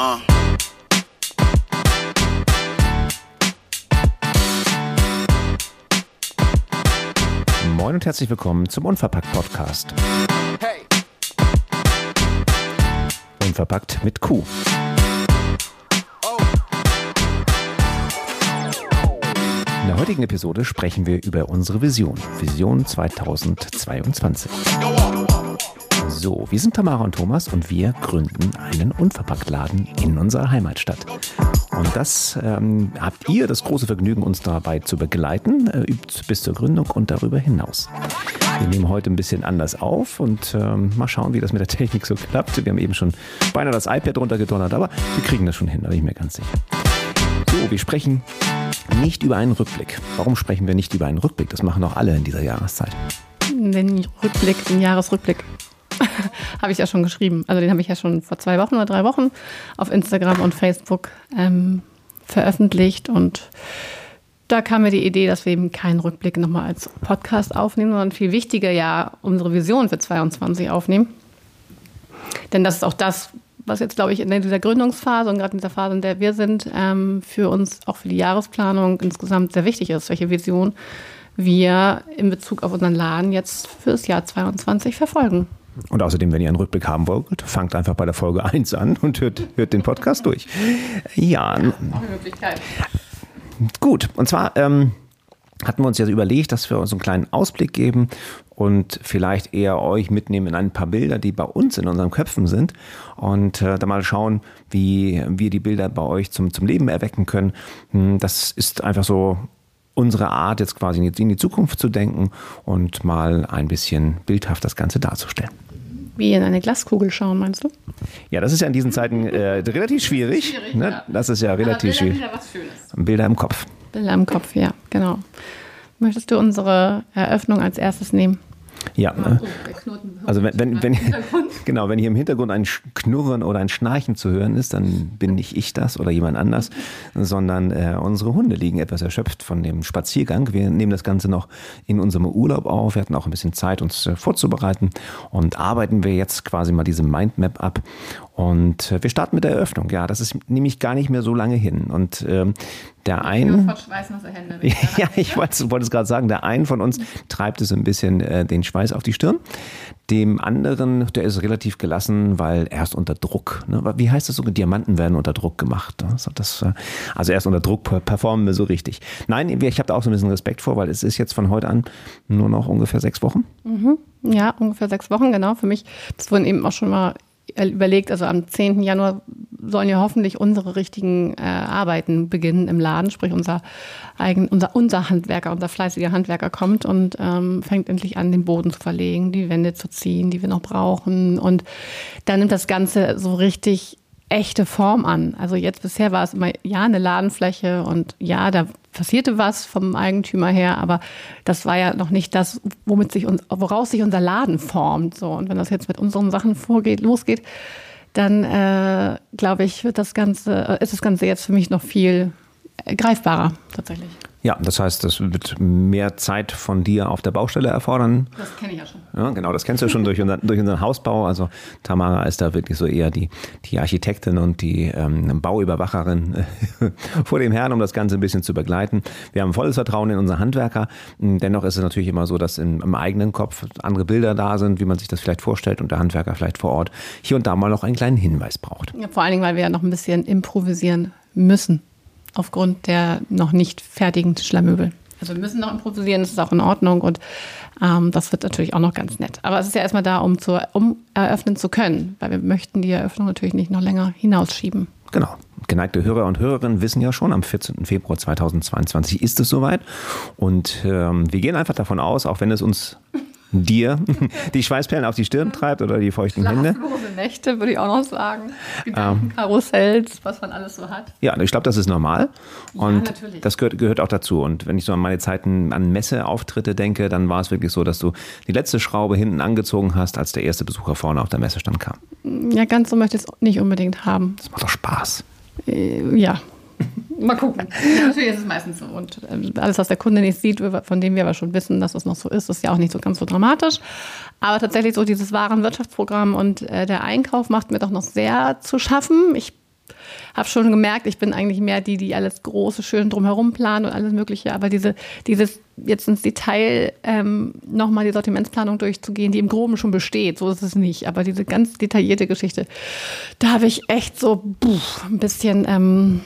Uh. Moin und herzlich willkommen zum Unverpackt Podcast. Hey. Unverpackt mit Q. Oh. In der heutigen Episode sprechen wir über unsere Vision. Vision 2022. So, wir sind Tamara und Thomas und wir gründen einen Unverpacktladen in unserer Heimatstadt. Und das ähm, habt ihr das große Vergnügen, uns dabei zu begleiten, äh, bis zur Gründung und darüber hinaus. Wir nehmen heute ein bisschen anders auf und ähm, mal schauen, wie das mit der Technik so klappt. Wir haben eben schon beinahe das iPad runtergedonnert, aber wir kriegen das schon hin, da bin ich mir ganz sicher. So, wir sprechen nicht über einen Rückblick. Warum sprechen wir nicht über einen Rückblick? Das machen doch alle in dieser Jahreszeit. Den Rückblick, den Jahresrückblick. habe ich ja schon geschrieben. Also den habe ich ja schon vor zwei Wochen oder drei Wochen auf Instagram und Facebook ähm, veröffentlicht. Und da kam mir die Idee, dass wir eben keinen Rückblick nochmal als Podcast aufnehmen, sondern viel wichtiger ja unsere Vision für 22 aufnehmen. Denn das ist auch das, was jetzt, glaube ich, in dieser Gründungsphase und gerade in dieser Phase, in der wir sind, ähm, für uns auch für die Jahresplanung insgesamt sehr wichtig ist, welche Vision wir in Bezug auf unseren Laden jetzt fürs Jahr 22 verfolgen. Und außerdem, wenn ihr einen Rückblick haben wollt, fangt einfach bei der Folge 1 an und hört, hört den Podcast durch. Ja, Auch eine Möglichkeit. gut. Und zwar ähm, hatten wir uns ja überlegt, dass wir uns einen kleinen Ausblick geben und vielleicht eher euch mitnehmen in ein paar Bilder, die bei uns in unseren Köpfen sind und äh, da mal schauen, wie wir die Bilder bei euch zum, zum Leben erwecken können. Hm, Das ist einfach so unsere Art, jetzt quasi in die, in die Zukunft zu denken und mal ein bisschen bildhaft das Ganze darzustellen. Wie in eine Glaskugel schauen, meinst du? Ja, das ist ja in diesen Zeiten äh, relativ schwierig. Schwierig, ne? ja. Das ist ja relativ schwierig. was Schönes. Bilder im Kopf. Bilder im Kopf, ja, genau. Möchtest du unsere Eröffnung als erstes nehmen? Ja, Oh, äh, also wenn, wenn, wenn, genau, wenn hier im Hintergrund ein Knurren oder ein Schnarchen zu hören ist, dann bin nicht ich das oder jemand anders, sondern äh, unsere Hunde liegen etwas erschöpft von dem Spaziergang. Wir nehmen das Ganze noch in unserem Urlaub auf. Wir hatten auch ein bisschen Zeit, uns äh, vorzubereiten und arbeiten wir jetzt quasi mal diese Mindmap ab. Und äh, wir starten mit der Eröffnung. Ja, das ist nämlich gar nicht mehr so lange hin. Und ähm, der ein... Hände. Ja, ich wollte, wollte es gerade sagen, der einen von uns treibt es ein bisschen äh, den Schweiß auf die Stirn. Dem anderen, der ist relativ gelassen, weil er ist unter Druck. Ne? Wie heißt das so? Diamanten werden unter Druck gemacht. Ne? Das, äh, also er ist unter Druck, per- performen wir so richtig. Nein, ich habe da auch so ein bisschen Respekt vor, weil es ist jetzt von heute an nur noch ungefähr sechs Wochen. Ja, ungefähr sechs Wochen, genau. Für mich, das wurden eben auch schon mal überlegt, also am 10. Januar sollen ja hoffentlich unsere richtigen äh, Arbeiten beginnen im Laden, sprich unser eigen, unser, unser Handwerker, unser fleißiger Handwerker kommt und ähm, fängt endlich an, den Boden zu verlegen, die Wände zu ziehen, die wir noch brauchen. Und dann nimmt das Ganze so richtig echte Form an. Also jetzt bisher war es immer, ja, eine Ladenfläche und ja, da passierte was vom Eigentümer her, aber das war ja noch nicht das, womit sich uns, woraus sich unser Laden formt. So. Und wenn das jetzt mit unseren Sachen vorgeht, losgeht, dann äh, glaube ich, wird das Ganze, äh, ist das Ganze jetzt für mich noch viel greifbarer tatsächlich. Ja, das heißt, das wird mehr Zeit von dir auf der Baustelle erfordern. Das kenne ich ja schon. Ja, genau, das kennst du schon durch, unser, durch unseren Hausbau. Also Tamara ist da wirklich so eher die, die Architektin und die ähm, Bauüberwacherin vor dem Herrn, um das Ganze ein bisschen zu begleiten. Wir haben volles Vertrauen in unsere Handwerker. Dennoch ist es natürlich immer so, dass im, im eigenen Kopf andere Bilder da sind, wie man sich das vielleicht vorstellt und der Handwerker vielleicht vor Ort hier und da mal noch einen kleinen Hinweis braucht. Ja, vor allen Dingen, weil wir ja noch ein bisschen improvisieren müssen, aufgrund der noch nicht fertigen Tischlermöbel. Also wir müssen noch improvisieren, das ist auch in Ordnung und ähm, das wird natürlich auch noch ganz nett. Aber es ist ja erstmal da, um, zu, um eröffnen zu können, weil wir möchten die Eröffnung natürlich nicht noch länger hinausschieben. Genau. Geneigte Hörer und Hörerinnen wissen ja schon, am 14. Februar 2022 ist es soweit. Und ähm, wir gehen einfach davon aus, auch wenn es uns dir die Schweißperlen auf die Stirn treibt oder die feuchten Hände. Nächte, würde ich auch noch sagen. Gedankenkarussells, was man alles so hat. Ja, ich glaube, das ist normal. Und natürlich. das gehört, gehört auch dazu. Und wenn ich so an meine Zeiten an Messeauftritte denke, dann war es wirklich so, dass du die letzte Schraube hinten angezogen hast, als der erste Besucher vorne auf der Messestand kam. Ja, ganz so möchte ich es nicht unbedingt haben. Das macht doch Spaß. Äh, ja. Mal gucken. Natürlich ist es meistens so. Und äh, alles, was der Kunde nicht sieht, von dem wir aber schon wissen, dass es noch so ist, ist ja auch nicht so ganz so dramatisch. Aber tatsächlich so dieses Warenwirtschaftsprogramm und äh, der Einkauf macht mir doch noch sehr zu schaffen. Ich habe schon gemerkt, ich bin eigentlich mehr die, die alles große, schön drumherum planen und alles Mögliche. Aber diese, dieses jetzt ins Detail ähm, nochmal die Sortimentsplanung durchzugehen, die im Groben schon besteht, so ist es nicht. Aber diese ganz detaillierte Geschichte, da habe ich echt so puh, ein bisschen ähm,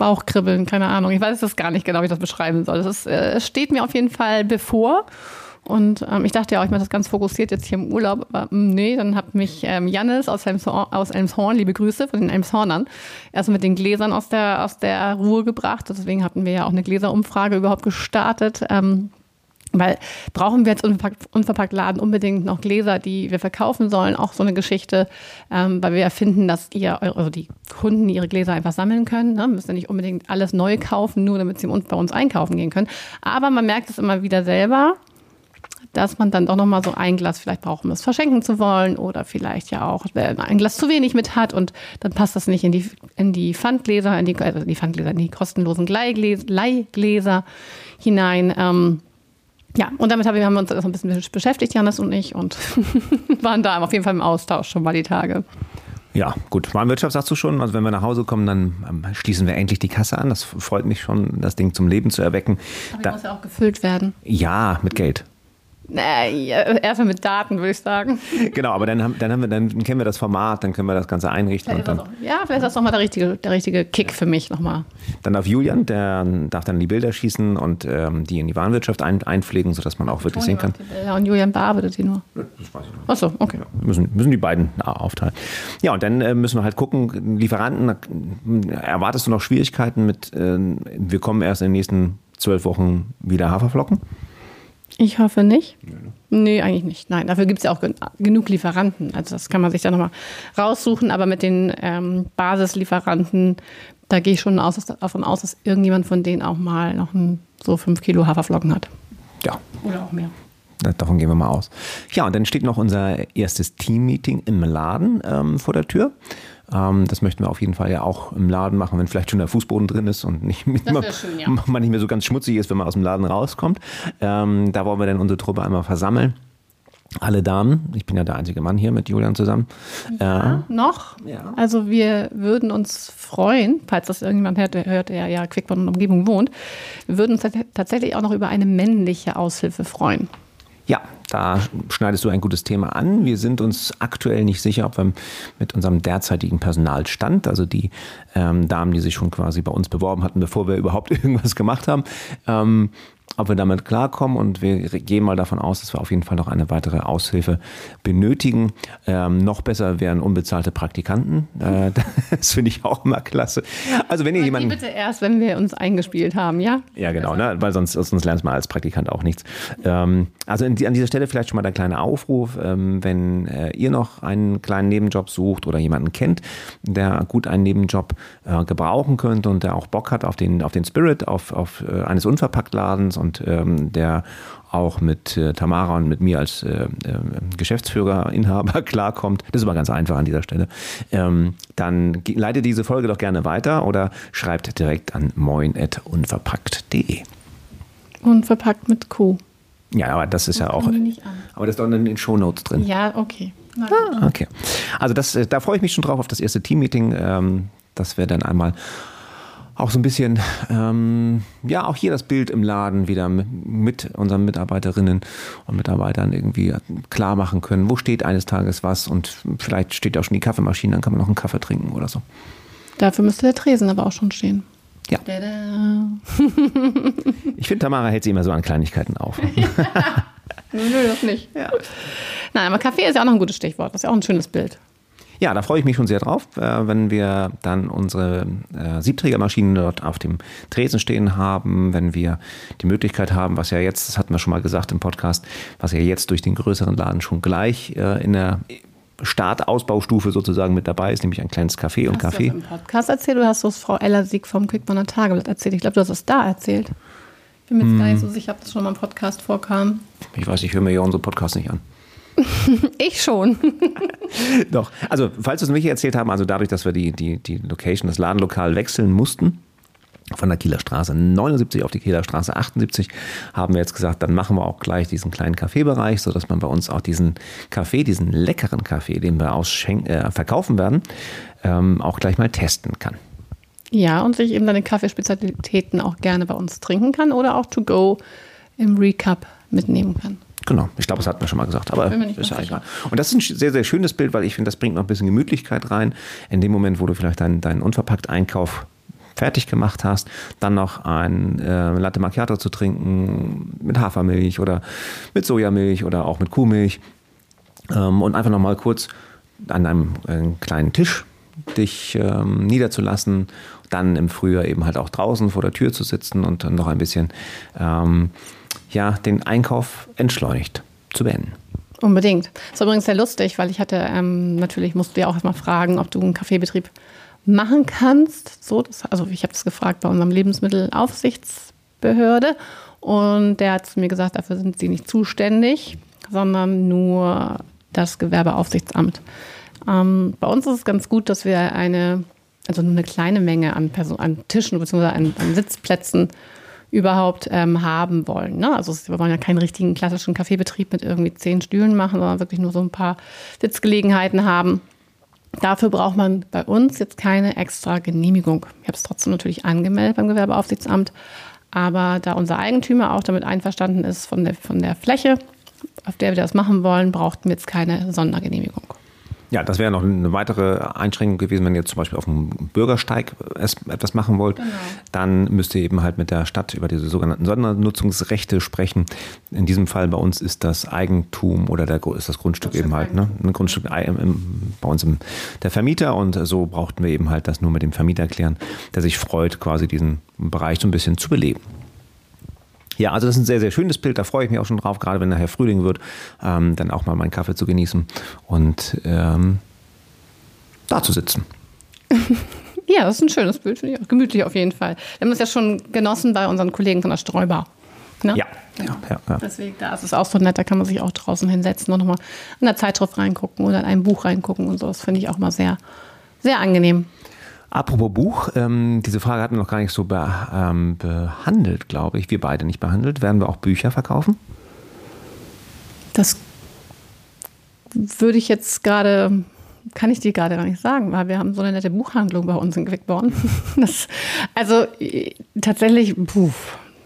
Bauchkribbeln, keine Ahnung. Ich weiß es gar nicht genau, wie ich das beschreiben soll. Es, äh, steht mir auf jeden Fall bevor. Und ähm, ich dachte ja auch, ich mache das ganz fokussiert jetzt hier im Urlaub. Aber mh, nee, dann hat mich ähm, Jannis aus, Elmshorn, aus Elmshorn, liebe Grüße von den Elmshornern, erst mit den Gläsern aus der, aus der Ruhe gebracht. Deswegen hatten wir ja auch eine Gläserumfrage überhaupt gestartet. Ähm, weil brauchen wir jetzt unverpackt, unverpackt Laden unbedingt noch Gläser, die wir verkaufen sollen? Auch so eine Geschichte, ähm, weil wir ja finden, dass ihr, also die Kunden ihre Gläser einfach sammeln können. Ne? Müssen nicht unbedingt alles neu kaufen, nur damit sie bei uns einkaufen gehen können. Aber man merkt es immer wieder selber, dass man dann doch noch mal so ein Glas vielleicht braucht, um es verschenken zu wollen oder vielleicht ja auch ein Glas zu wenig mit hat und dann passt das nicht in die, in die Pfandgläser, in die, also die Pfandgläser, in die kostenlosen Leihgläser, Leihgläser hinein. Ähm, ja, und damit haben wir uns ein bisschen beschäftigt, Janis und ich, und waren da auf jeden Fall im Austausch schon mal die Tage. Ja, gut. Warenwirtschaft sagst du schon. Also wenn wir nach Hause kommen, dann ähm, schließen wir endlich die Kasse an. Das freut mich schon, das Ding zum Leben zu erwecken. Aber da, muss ja auch gefüllt werden. Ja, mit Geld. Nee, erstmal mit Daten, würde ich sagen. Genau, aber dann, haben, dann, haben wir, dann kennen wir das Format, dann können wir das Ganze einrichten. Und dann, ja, vielleicht ist das nochmal der richtige, der richtige Kick für mich nochmal. Dann darf Julian, der darf dann die Bilder schießen und ähm, die in die Warenwirtschaft ein, einpflegen, sodass man auch wirklich sehen kann. Ja, und Julian bearbeitet die nur. Das weiß ich noch. Achso, okay. Ja, müssen, müssen die beiden aufteilen. Ja, und dann äh, müssen wir halt gucken, Lieferanten, erwartest du noch Schwierigkeiten mit, äh, wir kommen erst in den nächsten zwölf Wochen wieder Haferflocken? Ich hoffe nicht. Nee, ne? nee eigentlich nicht. Nein, dafür gibt es ja auch genug Lieferanten. Also das kann man sich dann nochmal raussuchen. Aber mit den ähm, Basislieferanten, da gehe ich schon aus, davon aus, dass irgendjemand von denen auch mal noch ein, so fünf Kilo Haferflocken hat. Ja. Oder auch mehr. Davon gehen wir mal aus. Ja, und dann steht noch unser erstes Team-Meeting im Laden ähm, vor der Tür. Ähm, das möchten wir auf jeden Fall ja auch im Laden machen, wenn vielleicht schon der Fußboden drin ist und nicht, immer, schön, ja. man nicht mehr so ganz schmutzig ist, wenn man aus dem Laden rauskommt. Ähm, da wollen wir dann unsere Truppe einmal versammeln. Alle Damen, ich bin ja der einzige Mann hier mit Julian zusammen. Ja, äh, noch. Ja. Also wir würden uns freuen, falls das irgendjemand hört, der hört, der ja Quickborn und Umgebung wohnt, wir würden uns tatsächlich auch noch über eine männliche Aushilfe freuen. Ja, da schneidest du ein gutes Thema an. Wir sind uns aktuell nicht sicher, ob wir mit unserem derzeitigen Personalstand, also die ähm, Damen, die sich schon quasi bei uns beworben hatten, bevor wir überhaupt irgendwas gemacht haben, ähm, ob wir damit klarkommen und wir gehen mal davon aus, dass wir auf jeden Fall noch eine weitere Aushilfe benötigen. Ähm, noch besser wären unbezahlte Praktikanten. Äh, das finde ich auch immer klasse. Also wenn ihr jemanden bitte erst, wenn wir uns eingespielt haben, ja? Ja, genau, ne? weil sonst, sonst lernt man als Praktikant auch nichts. Ähm, also in, an dieser Stelle vielleicht schon mal der kleine Aufruf, ähm, wenn äh, ihr noch einen kleinen Nebenjob sucht oder jemanden kennt, der gut einen Nebenjob äh, gebrauchen könnte und der auch Bock hat auf den, auf den Spirit auf, auf äh, eines Unverpacktladens und ähm, der auch mit äh, Tamara und mit mir als äh, äh, Geschäftsführer, Inhaber klarkommt. Das ist aber ganz einfach an dieser Stelle. Ähm, dann leitet diese Folge doch gerne weiter oder schreibt direkt an moin.unverpackt.de. Unverpackt mit Q. Ja, aber das ist das ja auch. Aber das ist doch in den Shownotes drin. Ja, okay. Ah, okay. Also das, äh, da freue ich mich schon drauf auf das erste Teammeeting. Ähm, dass wir dann einmal auch so ein bisschen, ähm, ja, auch hier das Bild im Laden wieder mit unseren Mitarbeiterinnen und Mitarbeitern irgendwie klar machen können, wo steht eines Tages was und vielleicht steht auch schon die Kaffeemaschine, dann kann man noch einen Kaffee trinken oder so. Dafür müsste der Tresen aber auch schon stehen. Ja. ich finde, Tamara hält sie immer so an Kleinigkeiten auf. Nö, das nicht. Ja. Nein, aber Kaffee ist ja auch noch ein gutes Stichwort. Das ist ja auch ein schönes Bild. Ja, da freue ich mich schon sehr drauf, äh, wenn wir dann unsere äh, Siebträgermaschinen dort auf dem Tresen stehen haben, wenn wir die Möglichkeit haben, was ja jetzt, das hatten wir schon mal gesagt im Podcast, was ja jetzt durch den größeren Laden schon gleich äh, in der Startausbaustufe sozusagen mit dabei ist, nämlich ein kleines Café und Kaffee. Hast du das im Podcast erzählt oder hast du es Frau Ellersieg vom Quickborner Tageblatt erzählt? Ich glaube, du hast es da erzählt. Ich bin mir jetzt hm. gar nicht hm. so sicher, ob das schon mal im Podcast vorkam. Ich weiß, ich höre mir ja unsere Podcasts nicht an. ich schon. Doch. Also, falls wir es nicht erzählt haben, also dadurch, dass wir die, die, die Location, das Ladenlokal wechseln mussten, von der Kieler Straße 79 auf die Kieler Straße 78 haben wir jetzt gesagt, dann machen wir auch gleich diesen kleinen Kaffeebereich, sodass man bei uns auch diesen Kaffee, diesen leckeren Kaffee, den wir äh, verkaufen werden, ähm, auch gleich mal testen kann. Ja, und sich eben deine Kaffeespezialitäten auch gerne bei uns trinken kann oder auch to go im Recap mitnehmen kann. Genau, ich glaube, das hatten wir schon mal gesagt, aber ist ja egal. Und das ist ein sehr, sehr schönes Bild, weil ich finde, das bringt noch ein bisschen Gemütlichkeit rein. In dem Moment, wo du vielleicht deinen, deinen Unverpackt-Einkauf fertig gemacht hast, dann noch ein äh, Latte Macchiato zu trinken mit Hafermilch oder mit Sojamilch oder auch mit Kuhmilch ähm, und einfach noch mal kurz an einem äh, kleinen Tisch dich ähm, niederzulassen, dann im Frühjahr eben halt auch draußen vor der Tür zu sitzen und dann noch ein bisschen ähm, ja, den Einkauf entschleunigt zu beenden. Unbedingt. Das war übrigens sehr lustig, weil ich hatte, ähm, natürlich musst du ja auch erstmal fragen, ob du einen Kaffeebetrieb machen kannst. So, das, also ich habe das gefragt bei unserem Lebensmittelaufsichtsbehörde und der hat zu mir gesagt, dafür sind sie nicht zuständig, sondern nur das Gewerbeaufsichtsamt. Ähm, bei uns ist es ganz gut, dass wir eine, also nur eine kleine Menge an, Person, an Tischen bzw. An, an Sitzplätzen überhaupt ähm, haben wollen. Ne? Also wir wollen ja keinen richtigen klassischen Kaffeebetrieb mit irgendwie zehn Stühlen machen, sondern wirklich nur so ein paar Sitzgelegenheiten haben. Dafür braucht man bei uns jetzt keine extra Genehmigung. Ich habe es trotzdem natürlich angemeldet beim Gewerbeaufsichtsamt. Aber da unser Eigentümer auch damit einverstanden ist von der, von der Fläche, auf der wir das machen wollen, brauchten wir jetzt keine Sondergenehmigung. Ja, das wäre noch eine weitere Einschränkung gewesen, wenn ihr zum Beispiel auf dem Bürgersteig etwas machen wollt. Genau. Dann müsst ihr eben halt mit der Stadt über diese sogenannten Sondernutzungsrechte sprechen. In diesem Fall bei uns ist das Eigentum oder der, ist das Grundstück eben halt, ne? Ein Grundstück bei uns im, der Vermieter und so brauchten wir eben halt das nur mit dem Vermieter klären, der sich freut, quasi diesen Bereich so ein bisschen zu beleben. Ja, also das ist ein sehr, sehr schönes Bild. Da freue ich mich auch schon drauf, gerade wenn nachher Frühling wird, ähm, dann auch mal meinen Kaffee zu genießen und ähm, da zu sitzen. Ja, das ist ein schönes Bild, finde ich auch. Gemütlich auf jeden Fall. Wir haben es ja schon genossen bei unseren Kollegen von der Streubar. Ne? Ja, ja, ja. ja. Deswegen, da ist es auch so nett, da kann man sich auch draußen hinsetzen und nochmal in der Zeitschrift reingucken oder in ein Buch reingucken und so. Das finde ich auch mal sehr, sehr angenehm. Apropos Buch, ähm, diese Frage hatten wir noch gar nicht so be ähm, behandelt, glaube ich. Wir beide nicht behandelt. Werden wir auch Bücher verkaufen? Das würde ich jetzt gerade, kann ich dir gerade gar nicht sagen, weil wir haben so eine nette Buchhandlung bei uns in Quickborn. Das, also äh, tatsächlich, puh,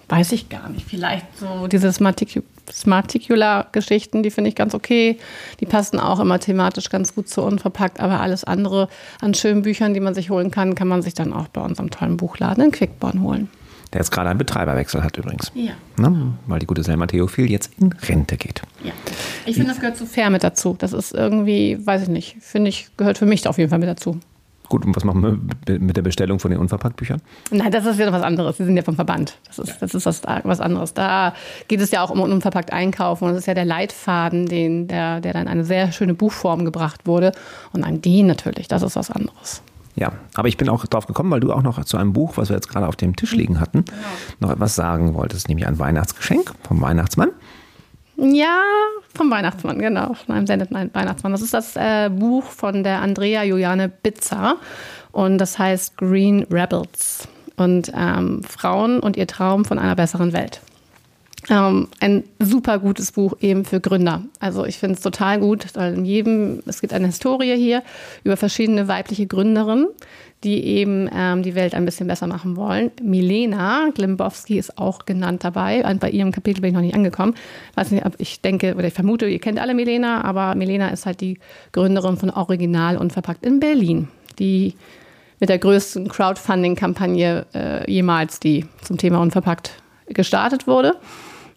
weiß ich gar nicht. Vielleicht so diese Smarticu- Smarticular-Geschichten, die finde ich ganz okay. Die passen auch immer thematisch ganz gut zu unverpackt, aber alles andere an schönen Büchern, die man sich holen kann, kann man sich dann auch bei unserem tollen Buchladen in Quickborn holen. Der jetzt gerade einen Betreiberwechsel hat übrigens. Ja. Ne? Weil die gute Selma Theophil jetzt in Rente geht. Ja. Ich finde, das gehört zu fair mit dazu. Das ist irgendwie, weiß ich nicht, finde ich, gehört für mich auf jeden Fall mit dazu. Gut, und was machen wir mit der Bestellung von den Unverpackt-Büchern? Nein, das ist ja was anderes. Sie sind ja vom Verband. Das ist, das ist was, was anderes. Da geht es ja auch um unverpackt einkaufen. Und das ist ja der Leitfaden, den, der, der dann in eine sehr schöne Buchform gebracht wurde. Und an den natürlich, das ist was anderes. Ja, aber ich bin auch drauf gekommen, weil du auch noch zu einem Buch, was wir jetzt gerade auf dem Tisch liegen hatten, noch etwas sagen wolltest, nämlich ein Weihnachtsgeschenk vom Weihnachtsmann. Ja, vom Weihnachtsmann, genau. Von einem sendeten Weihnachtsmann. Das ist das äh, Buch von der Andrea Juliane Bitzer. Und das heißt Green Rebels. Und ähm, Frauen und ihr Traum von einer besseren Welt. Ähm, ein super gutes Buch eben für Gründer. Also ich finde es total gut, weil in jedem, es gibt eine Historie hier über verschiedene weibliche Gründerinnen, die eben ähm, die Welt ein bisschen besser machen wollen. Milena Glimbowski ist auch genannt dabei. Und bei ihrem Kapitel bin ich noch nicht angekommen. Weiß nicht, ob ich denke oder ich vermute, ihr kennt alle Milena, aber Milena ist halt die Gründerin von Original und Verpackt in Berlin, die mit der größten Crowdfunding-Kampagne äh, jemals, die zum Thema Unverpackt gestartet wurde.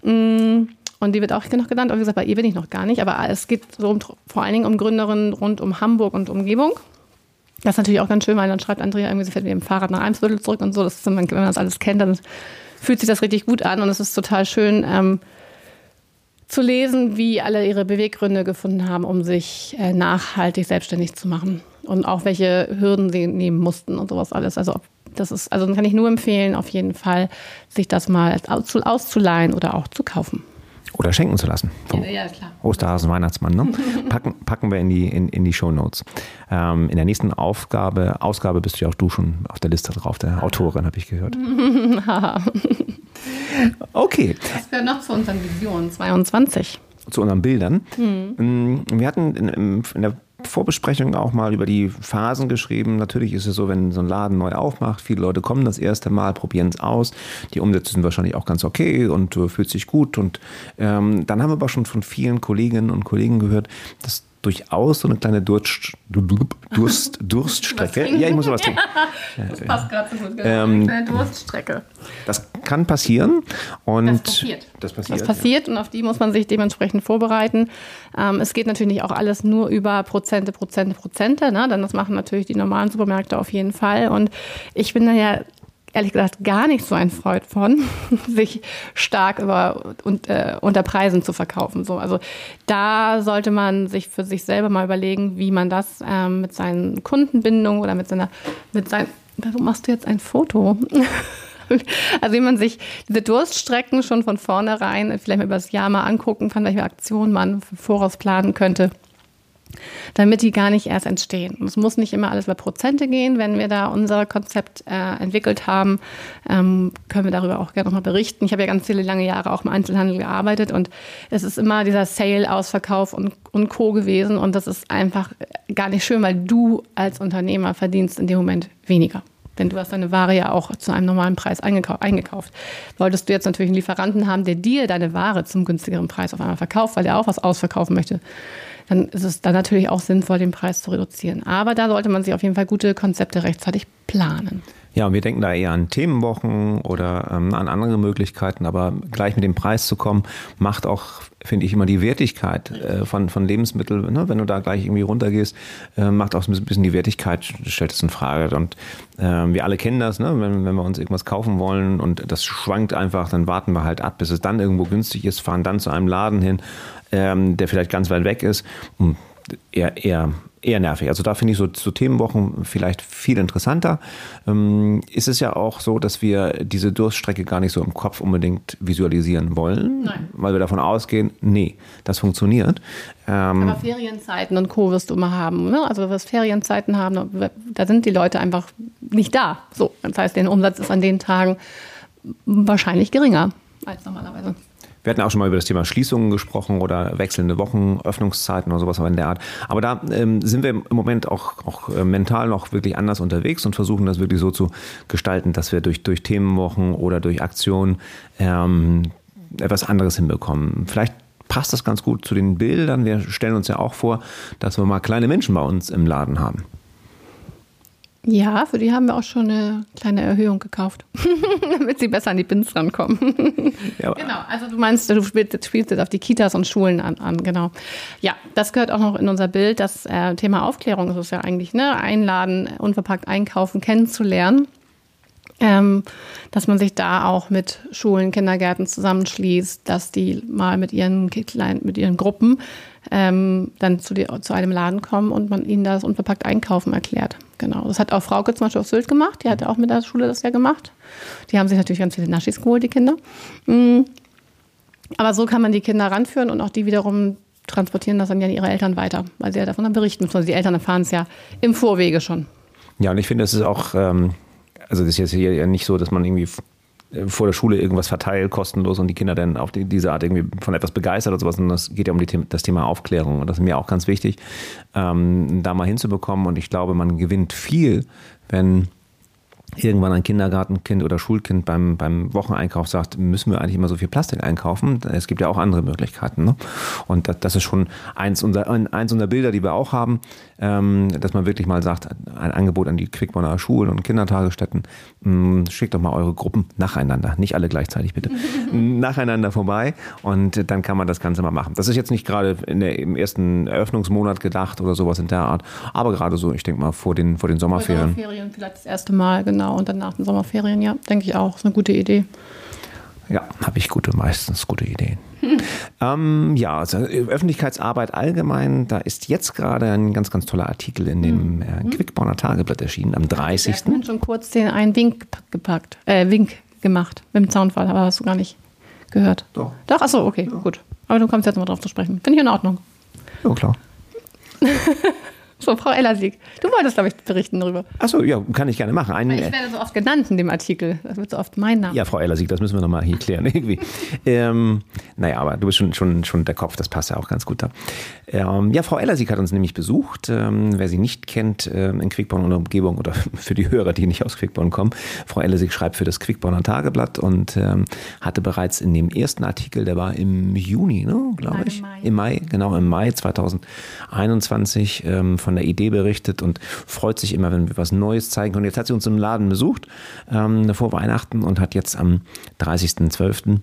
Mm, Und die wird auch noch genannt. Aber wie gesagt, bei ihr bin ich noch gar nicht. Aber es geht so um, vor allen Dingen um Gründerinnen rund um Hamburg und Umgebung. Das ist natürlich auch ganz schön, weil dann schreibt Andrea irgendwie, sie fährt mit dem Fahrrad nach Eimsbüttel zurück und so. Das ist, wenn man das alles kennt, dann fühlt sich das richtig gut an. Und es ist total schön ähm, zu lesen, wie alle ihre Beweggründe gefunden haben, um sich äh, nachhaltig selbstständig zu machen. Und auch welche Hürden sie nehmen mussten und sowas alles. Also das ist, also kann ich nur empfehlen, auf jeden Fall, sich das mal auszu- auszuleihen oder auch zu kaufen. Oder schenken zu lassen. Vom Ja, ja, klar. Osterhasen Weihnachtsmann. Ne? Packen, packen wir in die, in, in die Shownotes. Ähm, in der nächsten Aufgabe, Ausgabe bist du ja auch du schon auf der Liste drauf, der Autorin, habe ich gehört. okay, Das gehört noch zu unseren Visionen 22. zu unseren Bildern. Mm, Wir hatten in, in der Vorbesprechung auch mal über die Phasen geschrieben. Natürlich ist es so, wenn so ein Laden neu aufmacht, viele Leute kommen das erste Mal, probieren es aus. Die Umsätze sind wahrscheinlich auch ganz okay und äh, fühlt sich gut. Und ähm, dann haben wir aber schon von vielen Kolleginnen und Kollegen gehört, dass durchaus so eine kleine Durst, Durst, Durststrecke. Ja, ich muss noch was trinken. Das passt gerade so gut. Genau. Ähm, Eine Durststrecke. Das kann passieren. Und Das passiert. Das passiert. Das passiert und auf die muss man sich dementsprechend vorbereiten. Ähm, es geht natürlich auch alles nur über Prozente, Prozente, Prozente. Ne? Denn das machen natürlich die normalen Supermärkte auf jeden Fall. Und ich bin da ja ehrlich gesagt gar nicht so ein Freund von, sich stark über und, äh, unter Preisen zu verkaufen. So, also da sollte man sich für sich selber mal überlegen, wie man das ähm, mit seinen Kundenbindungen oder mit seiner, mit sein, warum machst du jetzt ein Foto? Also wie man sich diese Durststrecken schon von vornherein vielleicht mal über das Jahr mal angucken kann, welche Aktionen man voraus planen könnte, damit die gar nicht erst entstehen. Und es muss nicht immer alles über Prozente gehen. Wenn wir da unser Konzept äh, entwickelt haben, ähm, können wir darüber auch gerne nochmal berichten. Ich habe ja ganz viele lange Jahre auch im Einzelhandel gearbeitet und es ist immer dieser Sale, Ausverkauf und, und Co. gewesen und das ist einfach gar nicht schön, weil du als Unternehmer verdienst in dem Moment weniger. Denn du hast deine Ware ja auch zu einem normalen Preis eingekau eingekauft. Solltest du jetzt natürlich einen Lieferanten haben, der dir deine Ware zum günstigeren Preis auf einmal verkauft, weil er auch was ausverkaufen möchte, dann ist es dann natürlich auch sinnvoll, den Preis zu reduzieren. Aber da sollte man sich auf jeden Fall gute Konzepte rechtzeitig planen. Ja, und wir denken da eher an Themenwochen oder ähm, an andere Möglichkeiten, aber gleich mit dem Preis zu kommen, macht auch, finde ich, immer die Wertigkeit äh, von, von Lebensmitteln, ne? wenn du da gleich irgendwie runtergehst, äh, macht auch ein bisschen die Wertigkeit, stellt es in Frage. Und ähm, wir alle kennen das, ne? wenn, wenn wir uns irgendwas kaufen wollen und das schwankt einfach, dann warten wir halt ab, bis es dann irgendwo günstig ist, fahren dann zu einem Laden hin, ähm, der vielleicht ganz weit weg ist. Hm, Eher, eher, eher nervig. Also da finde ich so, so Themenwochen vielleicht viel interessanter. Ähm, ist es ja auch so, dass wir diese Durststrecke gar nicht so im Kopf unbedingt visualisieren wollen, Nein. weil wir davon ausgehen, nee, das funktioniert. Ähm, Aber Ferienzeiten und Co. wirst du immer haben. Ne? Also du wirst Ferienzeiten haben, da sind die Leute einfach nicht da. So, das heißt, der Umsatz ist an den Tagen wahrscheinlich geringer als normalerweise. Wir hatten auch schon mal über das Thema Schließungen gesprochen oder wechselnde Wochen, Öffnungszeiten oder sowas in der Art. Aber da ähm, sind wir im Moment auch, auch äh, mental noch wirklich anders unterwegs und versuchen das wirklich so zu gestalten, dass wir durch, durch Themenwochen oder durch Aktionen ähm, etwas anderes hinbekommen. Vielleicht passt das ganz gut zu den Bildern. Wir stellen uns ja auch vor, dass wir mal kleine Menschen bei uns im Laden haben. Ja, für die haben wir auch schon eine kleine Erhöhung gekauft, damit sie besser an die Bins rankommen. Ja, Genau, also du meinst, du spielst, spielst jetzt auf die Kitas und Schulen an, an, genau. Ja, das gehört auch noch in unser Bild. Das äh, Thema Aufklärung ist es ja eigentlich, ne? Einladen, unverpackt einkaufen, kennenzulernen. Ähm, dass man sich da auch mit Schulen, Kindergärten zusammenschließt, dass die mal mit ihren kleinen, mit ihren Gruppen ähm, dann zu, die, zu einem Laden kommen und man ihnen das unverpackt einkaufen erklärt. Genau. Das hat auch Frauke zum Beispiel auf Sylt gemacht. Die hat auch mit der Schule das ja gemacht. Die haben sich natürlich ganz viele Naschis geholt, die Kinder. Mm. Aber so kann man die Kinder ranführen und auch die wiederum transportieren das dann ja an ihre Eltern weiter, weil sie ja davon dann berichten. Also die Eltern erfahren es ja im Vorwege schon. Ja, und ich finde, es ist auch, ähm, also das ist jetzt hier ja nicht so, dass man irgendwie äh, vor der Schule irgendwas verteilt, kostenlos und die Kinder dann auf die, diese Art irgendwie von etwas begeistert oder sowas, sondern es geht ja um die, das Thema Aufklärung. Und das ist mir auch ganz wichtig, ähm, da mal hinzubekommen. Und ich glaube, man gewinnt viel, wenn irgendwann ein Kindergartenkind oder Schulkind beim, beim Wocheneinkauf sagt, müssen wir eigentlich immer so viel Plastik einkaufen? Es gibt ja auch andere Möglichkeiten. Ne? Und das, das ist schon eins unserer, eins unserer Bilder, die wir auch haben, ähm, dass man wirklich mal sagt, ein Angebot an die Quickborner Schulen und Kindertagesstätten, mh, schickt doch mal eure Gruppen nacheinander, nicht alle gleichzeitig bitte, nacheinander vorbei und dann kann man das Ganze mal machen. Das ist jetzt nicht gerade im ersten Eröffnungsmonat gedacht oder sowas in der Art, aber gerade so, ich denke mal, vor den, vor den Sommerferien. Sommerferien vielleicht das erste Mal, genau. Und dann nach den Sommerferien, ja, denke ich auch. Ist eine gute Idee. Ja, habe ich gute, meistens gute Ideen. ähm, ja, also Öffentlichkeitsarbeit allgemein, da ist jetzt gerade ein ganz, ganz toller Artikel in dem äh, Quickborner Tageblatt erschienen, am 30. Ich habe schon kurz den einen Wink gepackt, äh, Wink gemacht mit dem Zaunfall, aber hast du gar nicht gehört. Doch. Doch, achso, okay, gut. Aber du kommst jetzt mal drauf zu sprechen. Finde ich in Ordnung. Ja, klar. So, Frau Ellersieg, du wolltest, glaube ich, berichten darüber. Achso, ja, kann ich gerne machen. Ein, Ich werde so oft genannt in dem Artikel. Das wird so oft mein Name. Ja, Frau Ellersieg, das müssen wir nochmal hier klären irgendwie. ähm, naja, aber du bist schon, schon, schon der Kopf, das passt ja auch ganz gut da. Ähm, ja, Frau Ellersieg hat uns nämlich besucht. Ähm, wer sie nicht kennt, ähm, in Quickborn und Umgebung oder für die Hörer, die nicht aus Quickborn kommen, Frau Ellersieg schreibt für das Quickborner Tageblatt und ähm, hatte bereits in dem ersten Artikel, der war im Juni, ne, glaube Nein, im ich. Mai. Im Mai, genau, im Mai 2021 ähm, von der Idee berichtet und freut sich immer, wenn wir was Neues zeigen. Und jetzt hat sie uns im Laden besucht ähm, vor Weihnachten und hat jetzt am 30.12.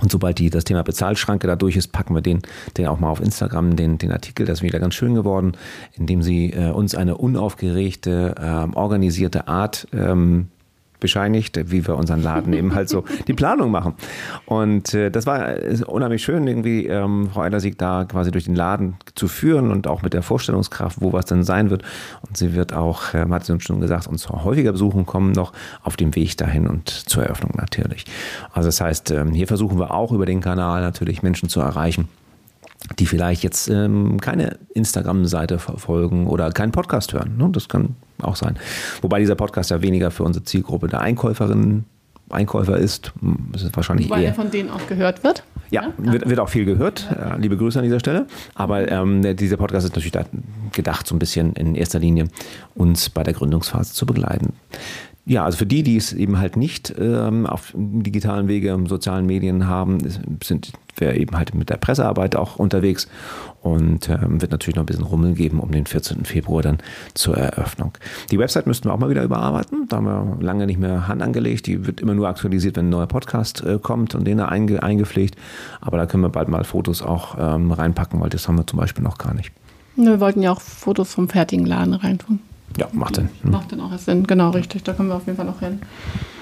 Und sobald die, das Thema Bezahlschranke da durch ist, packen wir den, den auch mal auf Instagram, den, den Artikel. Das ist wieder ganz schön geworden, indem sie äh, uns eine unaufgeregte, ähm, organisierte Art ähm, bescheinigt, wie wir unseren Laden eben halt so die Planung machen. Und äh, das war äh, unheimlich schön, irgendwie ähm, Frau Eilersieg da quasi durch den Laden zu führen und auch mit der Vorstellungskraft, wo was denn sein wird. Und sie wird auch, ähm, hat sie uns schon gesagt, uns häufiger besuchen kommen noch auf dem Weg dahin und zur Eröffnung natürlich. Also das heißt, ähm, hier versuchen wir auch über den Kanal natürlich Menschen zu erreichen die vielleicht jetzt ähm, keine Instagram-Seite verfolgen oder keinen Podcast hören. Ne? Das kann auch sein. Wobei dieser Podcast ja weniger für unsere Zielgruppe der Einkäuferinnen, Einkäufer ist. Hm, Das ist wahrscheinlich Weil eher. er von denen auch gehört wird. Ja, wird, wird auch viel gehört. Äh, liebe Grüße an dieser Stelle. Aber ähm, dieser Podcast ist natürlich da gedacht, so ein bisschen in erster Linie uns bei der Gründungsphase zu begleiten. Ja, also für die, die es eben halt nicht ähm, auf digitalen Wege, sozialen Medien haben, sind wir eben halt mit der Pressearbeit auch unterwegs und ähm, wird natürlich noch ein bisschen Rummel geben um den 14. Februar dann zur Eröffnung. Die Website müssten wir auch mal wieder überarbeiten. Da haben wir lange nicht mehr Hand angelegt. Die wird immer nur aktualisiert, wenn ein neuer Podcast äh, kommt und den da einge eingepflegt. Aber da können wir bald mal Fotos auch ähm, reinpacken, weil das haben wir zum Beispiel noch gar nicht. Wir wollten ja auch Fotos vom fertigen Laden reintun. Ja, macht Sinn. Hm. Macht dann auch Sinn, genau richtig. Da kommen wir auf jeden Fall noch hin.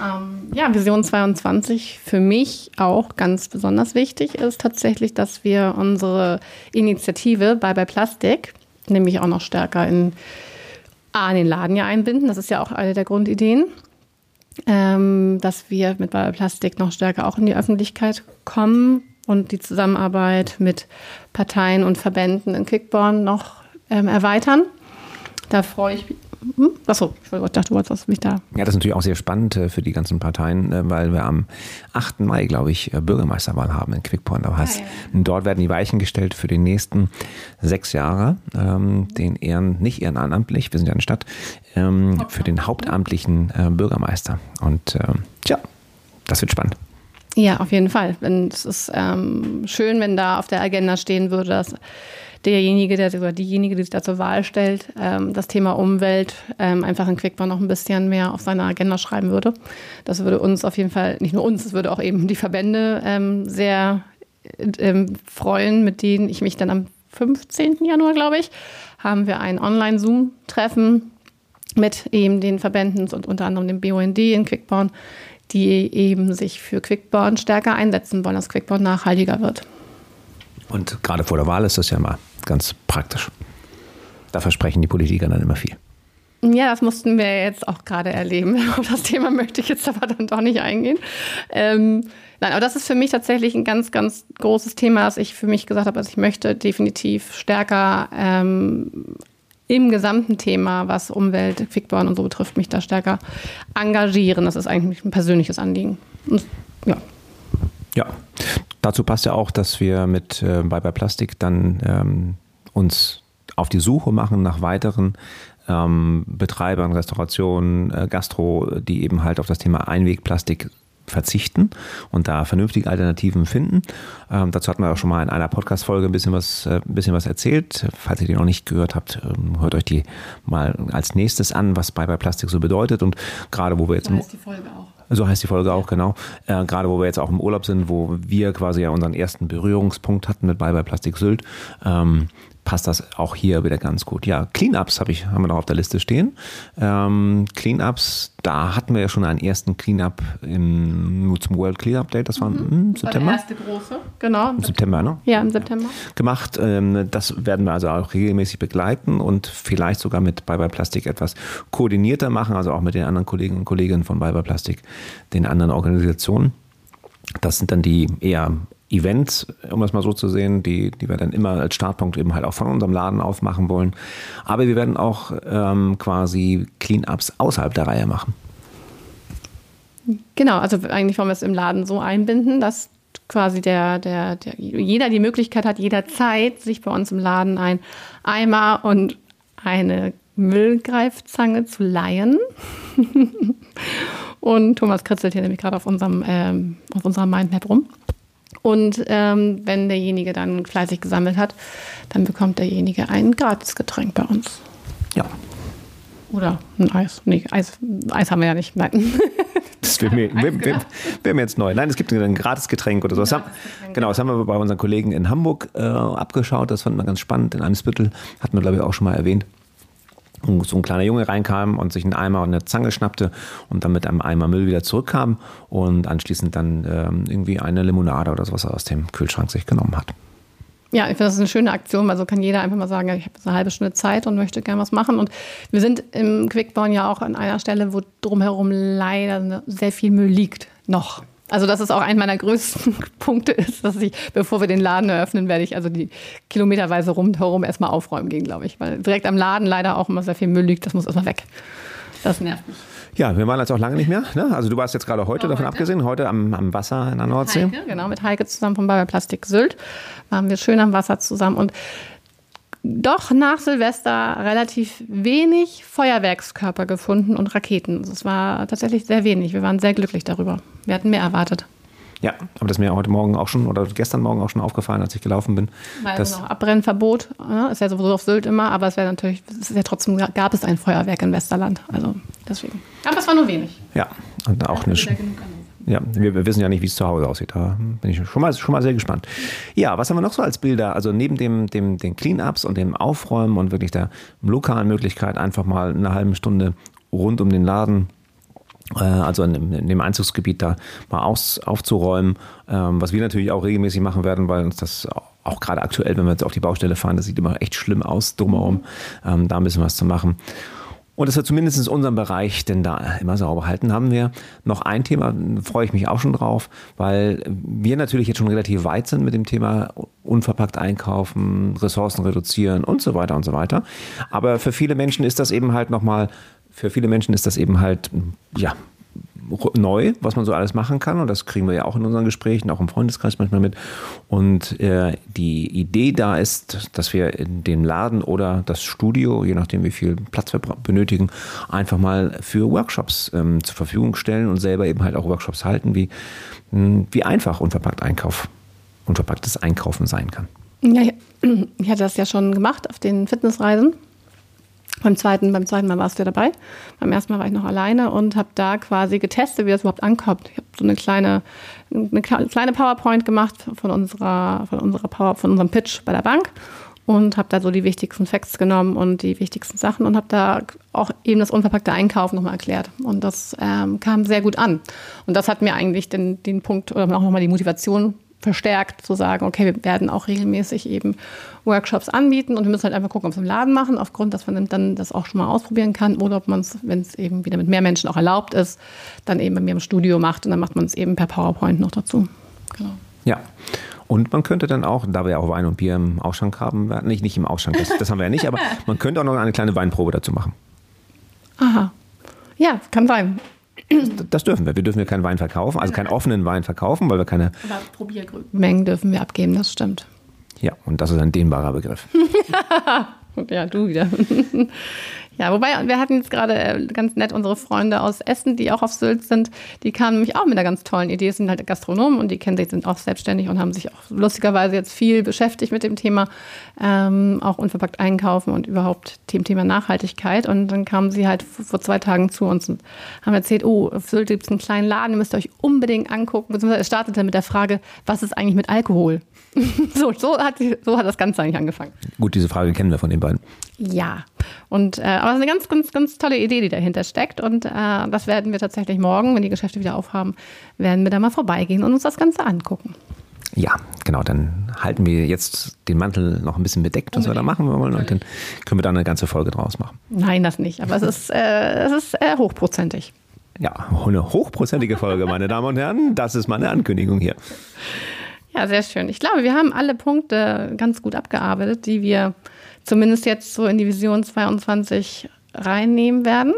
Ähm, ja, Vision 22 für mich auch ganz besonders wichtig ist tatsächlich, dass wir unsere Initiative Bye Bye Plastik nämlich auch noch stärker in, A, in den Laden ja einbinden. Das ist ja auch eine der Grundideen. Ähm, dass wir mit Bye Bye Plastik noch stärker auch in die Öffentlichkeit kommen und die Zusammenarbeit mit Parteien und Verbänden in Quickborn noch ähm, erweitern. Da freue ich mich. Hm? Achso, ich dachte, du wolltest mich da. Ja, das ist natürlich auch sehr spannend äh, für die ganzen Parteien, äh, weil wir am 8. Mai, glaube ich, äh, Bürgermeisterwahl haben in Quickborn. Das heißt, ja, dort werden die Weichen gestellt für die nächsten sechs Jahre, ähm, den Ehren, nicht ehrenamtlich, wir sind ja eine Stadt, ähm, für den hauptamtlichen äh, Bürgermeister. Und ähm, tja, das wird spannend. Ja, auf jeden Fall. Es ist ähm, schön, wenn da auf der Agenda stehen würde, dass derjenige, der oder diejenige, die sich da zur Wahl stellt, ähm, das Thema Umwelt ähm, einfach in Quickborn noch ein bisschen mehr auf seine Agenda schreiben würde. Das würde uns auf jeden Fall, nicht nur uns, es würde auch eben die Verbände ähm, sehr ähm, freuen, mit denen ich mich dann am 15. Januar, glaube ich, haben wir ein Online-Zoom-Treffen mit eben den Verbänden und unter anderem dem BUND in Quickborn, die eben sich für Quickborn stärker einsetzen wollen, dass Quickborn nachhaltiger wird. Und gerade vor der Wahl ist das ja mal ganz praktisch. Da versprechen die Politiker dann immer viel. Ja, das mussten wir jetzt auch gerade erleben. Auf das Thema möchte ich jetzt aber dann doch nicht eingehen. Ähm, nein, aber das ist für mich tatsächlich ein ganz, ganz großes Thema, dass ich für mich gesagt habe, also ich möchte definitiv stärker ähm, im gesamten Thema, was Umwelt, Quickborn und so betrifft, mich da stärker engagieren. Das ist eigentlich ein persönliches Anliegen. Und, ja. Ja, dazu passt ja auch, dass wir mit äh, Bye Bye Plastik dann ähm, uns auf die Suche machen nach weiteren ähm, Betreibern, Restaurationen, äh, Gastro, die eben halt auf das Thema Einwegplastik verzichten und da vernünftige Alternativen finden. Ähm, dazu hatten wir auch schon mal in einer Podcast-Folge ein bisschen was, äh, ein bisschen was erzählt. Falls ihr die noch nicht gehört habt, ähm, hört euch die mal als nächstes an, was Bye Bye Plastik so bedeutet. Und gerade wo wir jetzt im die Folge auch. So heißt die Folge auch, genau. Äh, gerade wo wir jetzt auch im Urlaub sind, wo wir quasi ja unseren ersten Berührungspunkt hatten mit Bye Bye Plastik Sylt, ähm, passt das auch hier wieder ganz gut. Ja, Cleanups hab ich, haben wir noch auf der Liste stehen. Ähm, Cleanups, da hatten wir ja schon einen ersten Cleanup im, zum World Cleanup Day, das war im September. erste große, genau. Im September, ne? Ja, im September. gemacht. Ähm, Das werden wir also auch regelmäßig begleiten und vielleicht sogar mit Bye Bye Plastik etwas koordinierter machen, also auch mit den anderen Kollegen und Kolleginnen von Bye Bye Plastik, den anderen Organisationen. Das sind dann die eher Events, um das mal so zu sehen, die, die wir dann immer als Startpunkt eben halt auch von unserem Laden aufmachen wollen. Aber wir werden auch ähm, quasi Cleanups außerhalb der Reihe machen. Genau, also eigentlich wollen wir es im Laden so einbinden, dass quasi der, der, der, jeder die Möglichkeit hat, jederzeit sich bei uns im Laden ein Eimer und eine Müllgreifzange zu leihen. und Thomas kritzelt hier nämlich gerade auf unserem ähm, auf unserer Mindmap rum. Und ähm, wenn derjenige dann fleißig gesammelt hat, dann bekommt derjenige ein Gratisgetränk bei uns. Ja. Oder ein Eis. Nee, Eis, Eis haben wir ja nicht. Nein. Das wäre mir, wär, wär, wär mir, jetzt neu. Nein, es gibt ein Gratisgetränk oder so. Das haben, genau, das haben wir bei unseren Kollegen in Hamburg äh, abgeschaut. Das fanden wir ganz spannend. In einem Spittel hatten wir, glaube ich, auch schon mal erwähnt. So ein kleiner Junge reinkam und sich einen Eimer und eine Zange schnappte und dann mit einem Eimer Müll wieder zurückkam und anschließend dann ähm, irgendwie eine Limonade oder sowas aus dem Kühlschrank sich genommen hat. Ja, ich finde das ist eine schöne Aktion, weil so kann jeder einfach mal sagen, ich habe eine halbe Stunde Zeit und möchte gerne was machen. Und wir sind im Quickborn ja auch an einer Stelle, wo drumherum leider sehr viel Müll liegt. Noch. Also das ist auch ein meiner größten Punkte ist, dass ich, bevor wir den Laden eröffnen, werde ich also die kilometerweise rundherum erstmal aufräumen gehen, glaube ich. Weil direkt am Laden leider auch immer sehr viel Müll liegt, das muss erstmal weg. Das nervt mich. Ja, wir waren jetzt auch lange nicht mehr. Ne? Also du warst jetzt gerade heute, davon abgesehen, heute am, am Wasser in der Nordsee. Heike, genau, mit Heike zusammen von Babel Plastik Sylt waren wir schön am Wasser zusammen und doch nach Silvester relativ wenig Feuerwerkskörper gefunden und Raketen. Also es war tatsächlich sehr wenig. Wir waren sehr glücklich darüber. Wir hatten mehr erwartet. Ja, aber das ist mir heute Morgen auch schon oder gestern Morgen auch schon aufgefallen, als ich gelaufen bin. Das noch Abbrennverbot ja, ist ja sowieso auf Sylt immer, aber es wäre natürlich, es ist ja trotzdem gab es ein Feuerwerk in Westerland. Also deswegen. Aber es war nur wenig. Ja, und auch eine. Ja, wir, wissen ja nicht, wie es zu Hause aussieht. Da bin ich schon mal, schon mal sehr gespannt. Ja, was haben wir noch so als Bilder? Also neben dem, dem, den Cleanups und dem Aufräumen und wirklich der lokalen Möglichkeit, einfach mal eine halbe Stunde rund um den Laden äh, also in, in, dem Einzugsgebiet da mal aus, aufzuräumen, ähm, was wir natürlich auch regelmäßig machen werden, weil uns das auch gerade aktuell, wenn wir jetzt auf die Baustelle fahren, das sieht immer echt schlimm aus drumherum, ähm, da ein bisschen was zu machen. Und dass wir zumindest unseren Bereich denn da immer sauber halten, haben wir noch ein Thema, freue ich mich auch schon drauf, weil wir natürlich jetzt schon relativ weit sind mit dem Thema unverpackt einkaufen, Ressourcen reduzieren und so weiter und so weiter. Aber für viele Menschen ist das eben halt nochmal für viele Menschen ist das eben halt, ja, neu, was man so alles machen kann. Und das kriegen wir ja auch in unseren Gesprächen, auch im Freundeskreis manchmal mit. Und äh, die Idee da ist, dass wir in den Laden oder das Studio, je nachdem wie viel Platz wir benötigen, einfach mal für Workshops ähm, zur Verfügung stellen und selber eben halt auch Workshops halten, wie, hm, wie einfach unverpackt Einkauf, unverpacktes Einkaufen sein kann. Ja, ich hatte das ja schon gemacht auf den Fitnessreisen beim zweiten, beim zweiten Mal warst du ja dabei. Beim ersten Mal war ich noch alleine und habe da quasi getestet, wie das überhaupt ankommt. Ich habe so eine kleine, eine kleine PowerPoint gemacht von unserer, von unserer Power, von unserem Pitch bei der Bank und habe da so die wichtigsten Facts genommen und die wichtigsten Sachen und habe da auch eben das unverpackte Einkaufen nochmal erklärt. Und das ähm, kam sehr gut an. Und das hat mir eigentlich den, den Punkt oder auch nochmal die Motivation verstärkt zu sagen, okay, wir werden auch regelmäßig eben Workshops anbieten und wir müssen halt einfach gucken, ob wir es im Laden machen, aufgrund, dass man dann das auch schon mal ausprobieren kann oder ob man es, wenn es eben wieder mit mehr Menschen auch erlaubt ist, dann eben bei mir im Studio macht und dann macht man es eben per PowerPoint noch dazu. Genau. Ja. Und man könnte dann auch, da wir ja auch Wein und Bier im Ausschank haben, nicht, nicht im Ausschank, das, das haben wir ja nicht, aber man könnte auch noch eine kleine Weinprobe dazu machen. Aha. Ja, kann sein. Das dürfen wir. Wir dürfen ja keinen Wein verkaufen, also keinen offenen Wein verkaufen, weil wir keine. Aber Probiermengen dürfen wir abgeben, das stimmt. Ja, und das ist ein dehnbarer Begriff. ja, du wieder. Ja, wobei wir hatten jetzt gerade äh, ganz nett unsere Freunde aus Essen, die auch auf Sylt sind. Die kamen nämlich auch mit einer ganz tollen Idee. Es sind halt Gastronomen und die kennen sich, sind auch selbstständig und haben sich auch lustigerweise jetzt viel beschäftigt mit dem Thema, ähm, auch unverpackt einkaufen und überhaupt dem Thema Nachhaltigkeit. Und dann kamen sie halt vor zwei Tagen zu uns und haben erzählt, oh, auf Sylt gibt es einen kleinen Laden, müsst ihr euch unbedingt angucken. Beziehungsweise es startete mit der Frage, was ist eigentlich mit Alkohol? so, so, hat, so hat das Ganze eigentlich angefangen. Gut, diese Frage kennen wir von den beiden. Ja, und äh, aber es ist eine ganz, ganz, ganz tolle Idee, die dahinter steckt. Und äh, das werden wir tatsächlich morgen, wenn die Geschäfte wieder aufhaben, werden wir da mal vorbeigehen und uns das Ganze angucken. Ja, genau. Dann halten wir jetzt den Mantel noch ein bisschen bedeckt, was wir da machen wollen, und dann können wir da eine ganze Folge draus machen. Nein, das nicht. Aber es ist, äh, es ist äh, hochprozentig. Ja, eine hochprozentige Folge, meine Damen und Herren. Das ist meine Ankündigung hier. Ja, sehr schön. Ich glaube, wir haben alle Punkte ganz gut abgearbeitet, die wir zumindest jetzt so in die Vision 22 reinnehmen werden.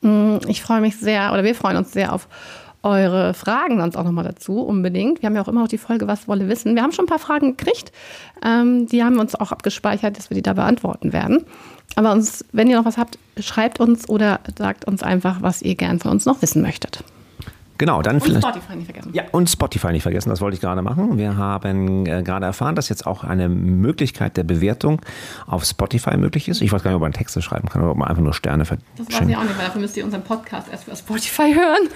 Mm, Ich freue mich sehr, oder wir freuen uns sehr auf eure Fragen sonst auch nochmal dazu, unbedingt. Wir haben ja auch immer noch die Folge Was wolle wissen. Wir haben schon ein paar Fragen gekriegt. Ähm, die haben wir uns auch abgespeichert, dass wir die da beantworten werden. Aber uns, wenn ihr noch was habt, schreibt uns oder sagt uns einfach, was ihr gern von uns noch wissen möchtet. Genau, dann Und vielleicht. Spotify nicht vergessen. Ja, und Spotify nicht vergessen, das wollte ich gerade machen. Wir haben äh, gerade erfahren, dass jetzt auch eine Möglichkeit der Bewertung auf Spotify möglich ist. Ich weiß gar nicht, ob man Texte schreiben kann oder ob man einfach nur Sterne Das weiß ich auch nicht, weil dafür müsst ihr unseren Podcast erst für Spotify hören.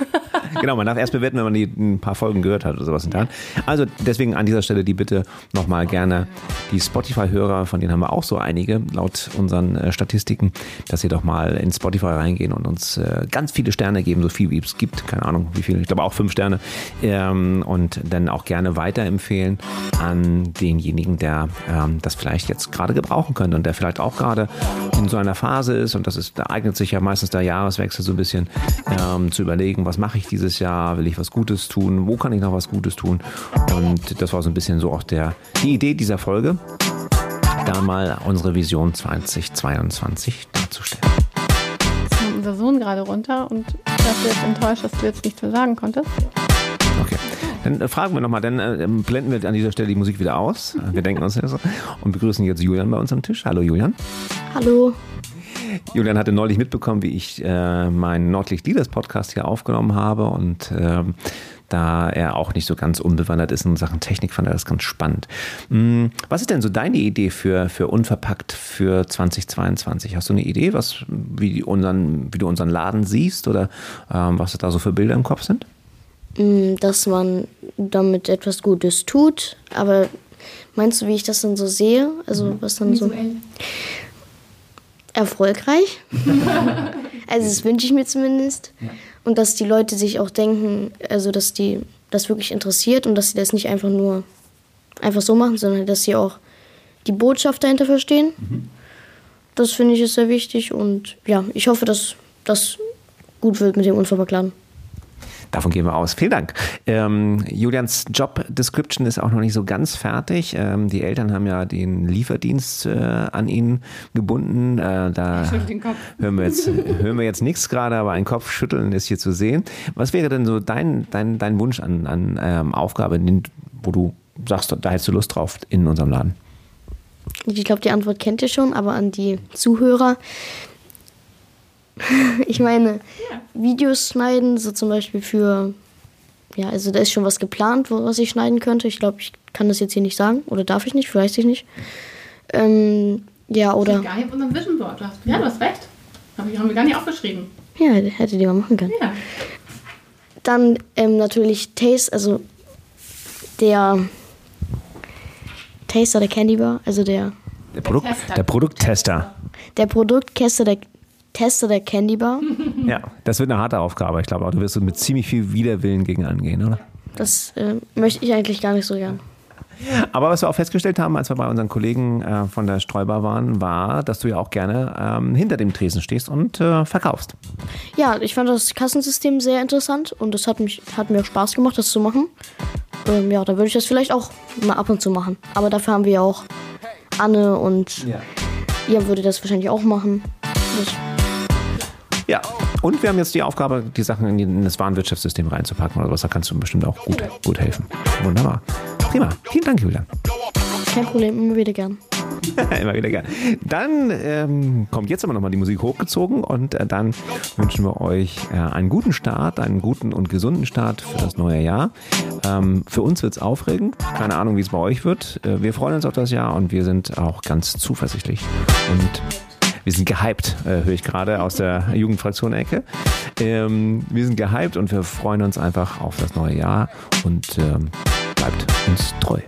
Genau, man darf erst bewerten, wenn man die ein paar Folgen gehört hat oder sowas. in der Art. Also deswegen an dieser Stelle die Bitte nochmal gerne die Spotify-Hörer, von denen haben wir auch so einige laut unseren äh, Statistiken, dass sie doch mal in Spotify reingehen und uns äh, ganz viele Sterne geben, so viel wie es gibt. Keine Ahnung, wie viel, ich glaube auch fünf Sterne. Ähm, und dann auch gerne weiterempfehlen an denjenigen, der ähm, das vielleicht jetzt gerade gebrauchen könnte und der vielleicht auch gerade in so einer Phase ist und das ist, da eignet sich ja meistens der Jahreswechsel so ein bisschen ähm, zu überlegen, was mache ich dieses Jahr, will ich was Gutes tun, wo kann ich noch was Gutes tun und das war so ein bisschen so auch der, die Idee dieser Folge, da mal unsere Vision 2022 darzustellen. Kommt unser Sohn gerade runter und dafür ist enttäuscht, dass du jetzt nichts mehr sagen konntest. Okay. Dann äh, fragen wir nochmal, dann äh, blenden wir an dieser Stelle die Musik wieder aus. Wir denken uns das so und begrüßen jetzt Julian bei uns am Tisch. Hallo Julian. Hallo. Julian hatte neulich mitbekommen, wie ich äh, meinen Nordlicht Leaders Podcast hier aufgenommen habe und ähm, da er auch nicht so ganz unbewandert ist in Sachen Technik, fand er das ganz spannend. Mm, Was ist denn so deine Idee für, für Unverpackt für 2022? Hast du eine Idee, was, wie, unseren, wie du unseren Laden siehst oder ähm, was da so für Bilder im Kopf sind? Mm, Dass man damit etwas Gutes tut, aber meinst du, wie ich das dann so sehe? Also was dann so erfolgreich? also das wünsche ich mir zumindest. Und dass die Leute sich auch denken, also dass die das wirklich interessiert und dass sie das nicht einfach nur einfach so machen, sondern dass sie auch die Botschaft dahinter verstehen. Das finde ich ist sehr wichtig und ja, ich hoffe, dass das gut wird mit dem Unverpacktladen. Davon gehen wir aus. Vielen Dank. Ähm, Julians Job Description ist auch noch nicht so ganz fertig. Ähm, die Eltern haben ja den Lieferdienst äh, an ihn gebunden. Äh, da hören wir jetzt, hören wir jetzt nichts gerade, aber ein Kopfschütteln ist hier zu sehen. Was wäre denn so dein, dein, dein Wunsch an, an ähm, Aufgabe, wo du sagst, da hättest du Lust drauf in unserem Laden? Ich glaube, die Antwort kennt ihr schon, aber an die Zuhörer. ich meine, Videos schneiden, so zum Beispiel für. Ja, also da ist schon was geplant, was ich schneiden könnte. Ich glaube, ich kann das jetzt hier nicht sagen. Oder darf ich nicht? Weiß ich nicht. Ähm, ja, oder. Gar nicht auf unserem Vision Board. Du hast, ja, du hast recht. Hab ich, haben wir gar nicht aufgeschrieben. Ja, hätte die mal machen können. Ja. Dann ähm, natürlich Taste, also der Taster der Candy Bar, also der, Der, Produkt, Tester. der Produkttester. der Produkttester der Tester der Candy Bar. Ja, das wird eine harte Aufgabe. Ich glaube auch, du wirst mit ziemlich viel Widerwillen gegen angehen, oder? Das äh, möchte ich eigentlich gar nicht so gern. Aber was wir auch festgestellt haben, als wir bei unseren Kollegen äh, von der Streubar waren, war, dass du ja auch gerne ähm, hinter dem Tresen stehst und äh, verkaufst. Ja, ich fand das Kassensystem sehr interessant und es hat, mich, hat mir auch Spaß gemacht, das zu machen. Ähm, ja, da würde ich das vielleicht auch mal ab und zu machen. Aber dafür haben wir ja auch Anne und ihr würde das wahrscheinlich auch machen. Das, Ja, und wir haben jetzt die Aufgabe, die Sachen in, die- in das Warenwirtschaftssystem reinzupacken oder was. Da kannst du bestimmt auch gut, gut helfen. Wunderbar. Prima. Vielen Dank, Julian. kein Problem, immer wieder gern. Immer wieder gern. Dann ähm, kommt jetzt aber nochmal die Musik hochgezogen und äh, dann wünschen wir euch äh, einen guten Start, einen guten und gesunden Start für das neue Jahr. Ähm, für uns wird es aufregend. Keine Ahnung, wie es bei euch wird. Äh, wir freuen uns auf das Jahr und wir sind auch ganz zuversichtlich. Und wir sind gehypt, äh, höre ich gerade aus der Jugendfraktion-Ecke. Ähm, wir sind gehypt und wir freuen uns einfach auf das neue Jahr und ähm, bleibt uns treu.